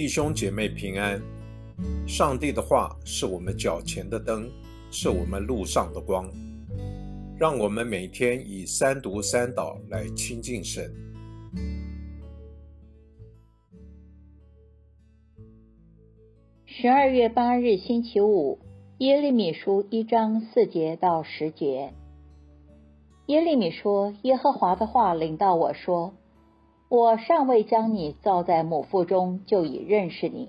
弟兄姐妹平安。上帝的话是我们脚前的灯，是我们路上的光。让我们每天以三读三祷来亲近神。十二月八日星期五，耶利米书一章四节到十节。耶利米说：“耶和华的话领到我说。”我尚未将你造在母腹中，就已认识你；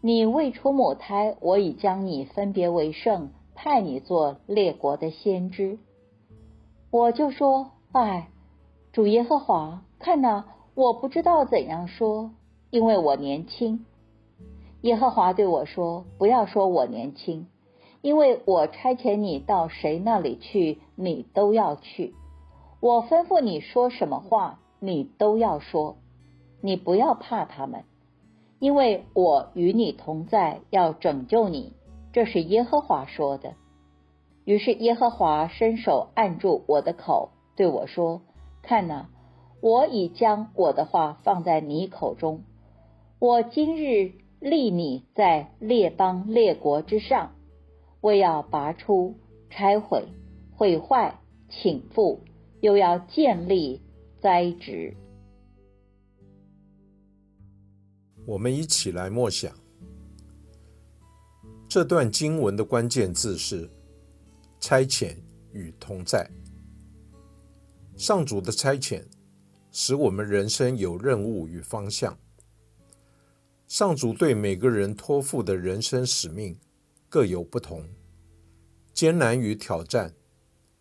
你未出母胎，我已将你分别为圣，派你做列国的先知。我就说：“哎，主耶和华，看哪，我不知道怎样说，因为我年轻。”耶和华对我说：“不要说我年轻，因为我差遣你到谁那里去，你都要去。我吩咐你说什么话。”你都要说，你不要怕他们，因为我与你同在，要拯救你。这是耶和华说的。于是耶和华伸手按住我的口，对我说：“看哪，我已将我的话放在你口中。我今日立你在列邦列国之上，我要拔出、拆毁、毁坏、请复，又要建立。”栽植。我们一起来默想这段经文的关键字是“差遣与同在”。上主的差遣使我们人生有任务与方向。上主对每个人托付的人生使命各有不同，艰难与挑战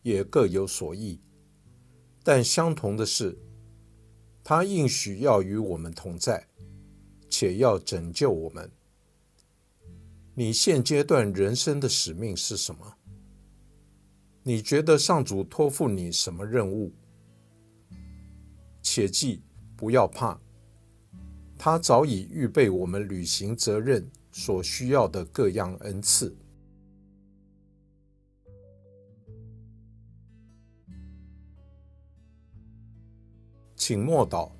也各有所异。但相同的是，他应许要与我们同在，且要拯救我们。你现阶段人生的使命是什么？你觉得上主托付你什么任务？切记不要怕，他早已预备我们履行责任所需要的各样恩赐。请默祷，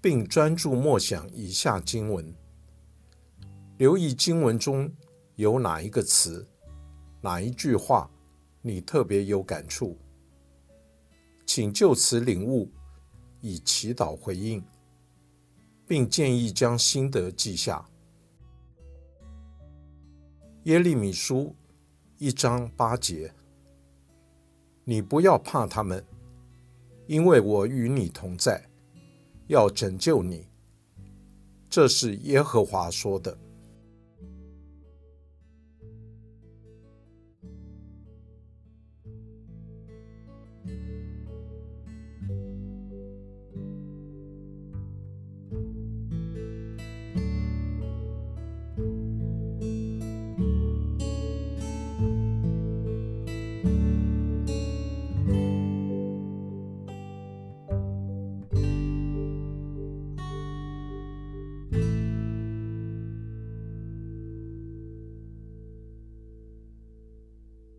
并专注默想以下经文，留意经文中有哪一个词、哪一句话你特别有感触，请就此领悟，以祈祷回应，并建议将心得记下。耶利米书一章八节，你不要怕他们。因为我与你同在，要拯救你。这是耶和华说的。